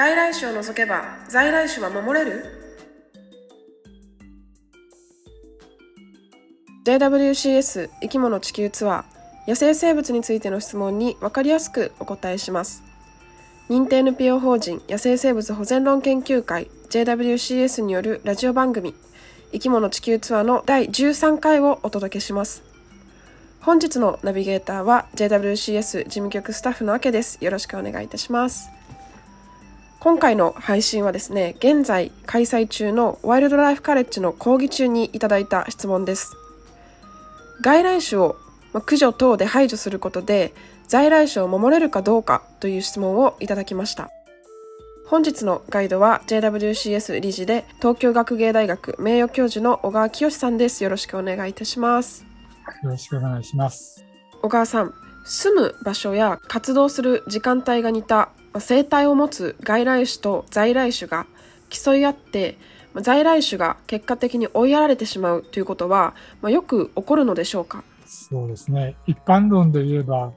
外来種を除けば在来種は守れる？JWCS 生き物地球ツアー野生生物についての質問に分かりやすくお答えします。認定 NPO 法人野生生物保全論研究会 JWCS によるラジオ番組生き物地球ツアーの第13回をお届けします。本日のナビゲーターは JWCS 事務局スタッフのあけです。よろしくお願いいたします。今回の配信はですね現在開催中のワイルドライフカレッジの講義中にいただいた質問です。外来種を駆除等で排除することで在来種を守れるかどうかという質問をいただきました。本日のガイドは JWCS 理事で東京学芸大学名誉教授の小川清さんです。よろしくお願いいたします。よろしくお願いします。小川さん住む場所や活動する時間帯が似た生態を持つ外来種と在来種が競い合って在来種が結果的に追いやられてしまうということは、まあ、よく起こるのでしょうか？そうですね一般論で言えば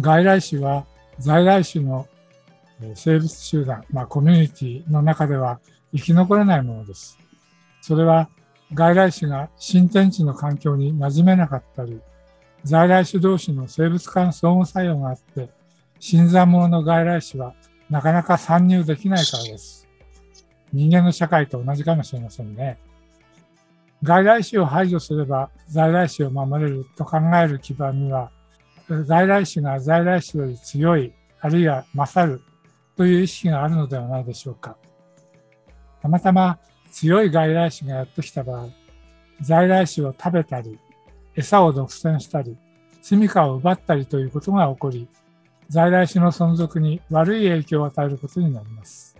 外来種は在来種の生物集団、まあ、コミュニティの中では生き残れないものです。それは外来種が新天地の環境に馴染めなかったり、在来種同士の生物間相互作用があって、新参者の外来種はなかなか参入できないからです。人間の社会と同じかもしれませんね。外来種を排除すれば在来種を守れると考える基盤には、在来種が在来種より強い、あるいは勝るという意識があるのではないでしょうか。たまたま強い外来種がやってきた場合、在来種を食べたり、餌を独占したり、住処を奪ったりということが起こり、在来種の存続に悪い影響を与えることになります。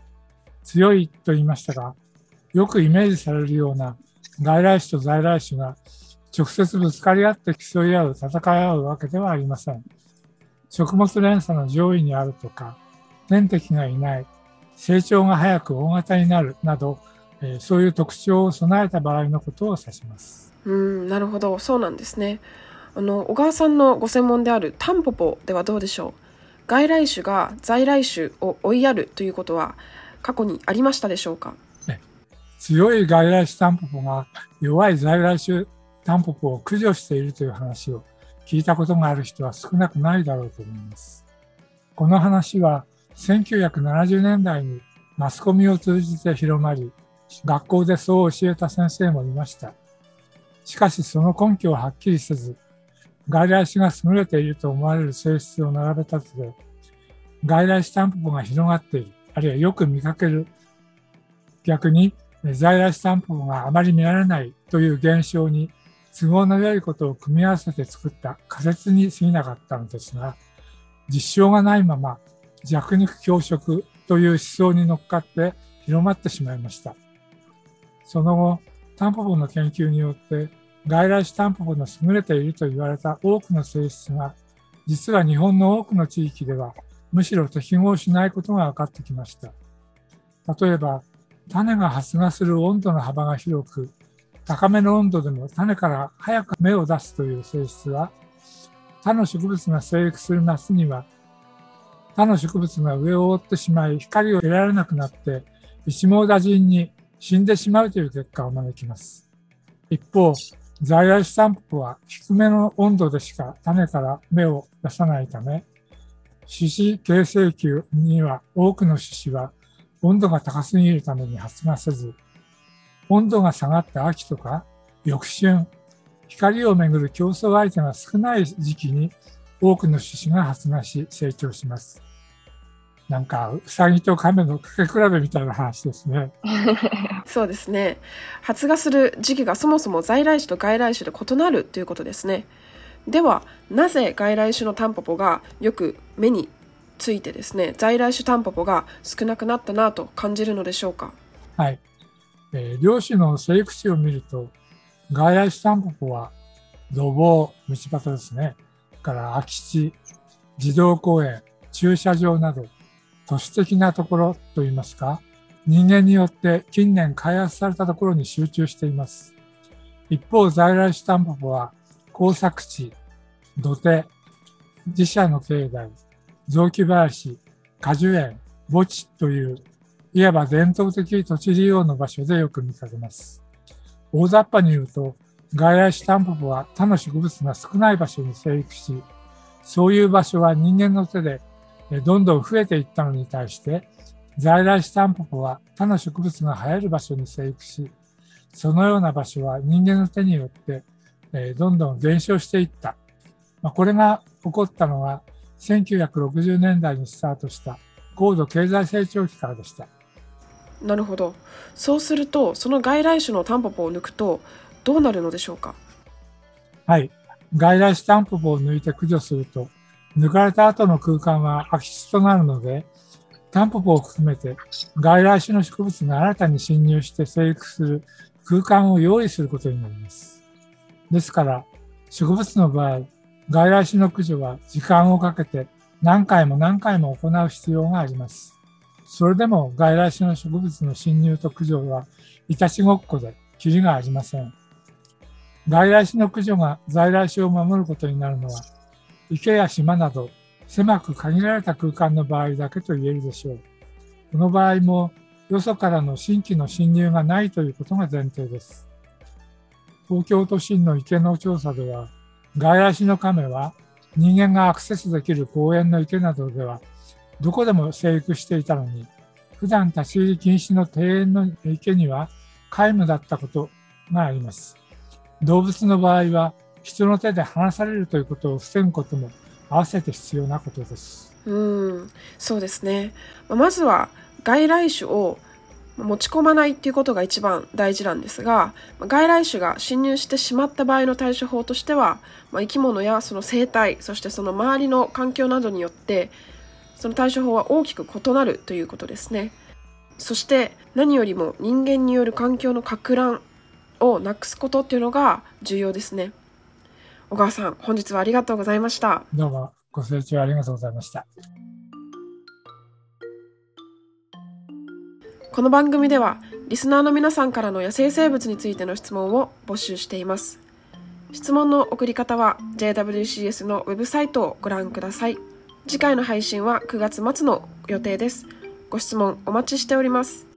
強いと言いましたが、よくイメージされるような外来種と在来種が直接ぶつかり合って競い合う、戦い合うわけではありません。食物連鎖の上位にあるとか、天敵がいない、成長が早く大型になるなど、えー、そういう特徴を備えた場合のことを指します。うんなるほどそうなんですね。あの小川さんのご専門であるタンポポではどうでしょう？外来種が在来種を追いやるということは過去にありましたでしょうか、強い外来種タンポポが弱い在来種タンポポを駆除しているという話を聞いたことがある人は少なくないだろうと思います。この話は1970年代にマスコミを通じて広まり、学校でそう教えた先生もいました。しかしその根拠をはっきりせず、外来種が優れていると思われる性質を並べ立てて、外来種タンポポが広がっている、あるいはよく見かける、逆に在来種タンポポがあまり見られないという現象に都合の良いことを組み合わせて作った仮説に過ぎなかったのですが、実証がないまま弱肉強食という思想に乗っかって広まってしまいました。その後、タンポポの研究によって外来種タンポポの優れていると言われた多くの性質が実は日本の多くの地域ではむしろ適合しないことが分かってきました。例えば種が発芽する温度の幅が広く高めの温度でも種から早く芽を出すという性質は他の植物が生育する夏には他の植物が上を覆ってしまい光を得られなくなって一網打尽に死んでしまうという結果を招きます。一方、在来種タンポポは低めの温度でしか種から芽を出さないため、種子形成球には多くの種子は温度が高すぎるために発芽せず、温度が下がった秋とか翌春、光をめぐる競争相手が少ない時期に多くの種子が発芽し成長します。なんかうさぎと亀のかけ比べみたいな話ですね。そうですね。発芽する時期がそもそも在来種と外来種で異なるということですね。ではなぜ外来種のタンポポがよく目についてですね在来種タンポポが少なくなったなと感じるのでしょうか？はい。えー、漁師の生育地を見ると外来種タンポポは土房、道端ですね。から空き地、児童公園、駐車場など都市的なところといいますか、人間によって近年開発されたところに集中しています。一方、在来種タンポポは工作地、土手、自社の境内、雑木林、果樹園、墓地といういわば伝統的土地利用の場所でよく見かけます。大雑把に言うと、外来種タンポポは他の植物が少ない場所に生育し、そういう場所は人間の手でどんどん増えていったのに対して、在来種タンポポは他の植物が生える場所に生育し、そのような場所は人間の手によってどんどん減少していった。これが起こったのは1960年代にスタートした高度経済成長期からでした。なるほど。そうすると、その外来種のタンポポを抜くと、どうなるのでしょうか？はい。外来種タンポポを抜いて駆除すると、抜かれた後の空間は空き地となるので、タンポポを含めて外来種の植物が新たに侵入して生育する空間を用意することになります。ですから、植物の場合、外来種の駆除は時間をかけて何回も何回も行う必要があります。それでも外来種の植物の侵入と駆除はいたちごっこできりがありません。外来種の駆除が在来種を守ることになるのは、池や島など狭く限られた空間の場合だけと言えるでしょう。この場合も、よそからの新規の侵入がないということが前提です。東京都心の池の調査では、外来種の亀は人間がアクセスできる公園の池などではどこでも生育していたのに、普段立ち入り禁止の庭園の池には皆無だったことがあります。動物の場合は、人の手で離されるということを防ぐことも合わせて必要なことです。うん、そうですね。まずは外来種を持ち込まないっていうことが一番大事なんですが、外来種が侵入してしまった場合の対処法としては、まあ、生き物やその生態、そしてその周りの環境などによってその対処法は大きく異なるということですね。そして何よりも人間による環境のか乱をなくすことっていうのが重要ですね。小川さん、本日はありがとうございました。どうもご清聴ありがとうございました。この番組ではリスナーの皆さんからの野生生物についての質問を募集しています。質問の送り方は JWCS のウェブサイトをご覧ください。次回の配信は9月末の予定です。ご質問お待ちしております。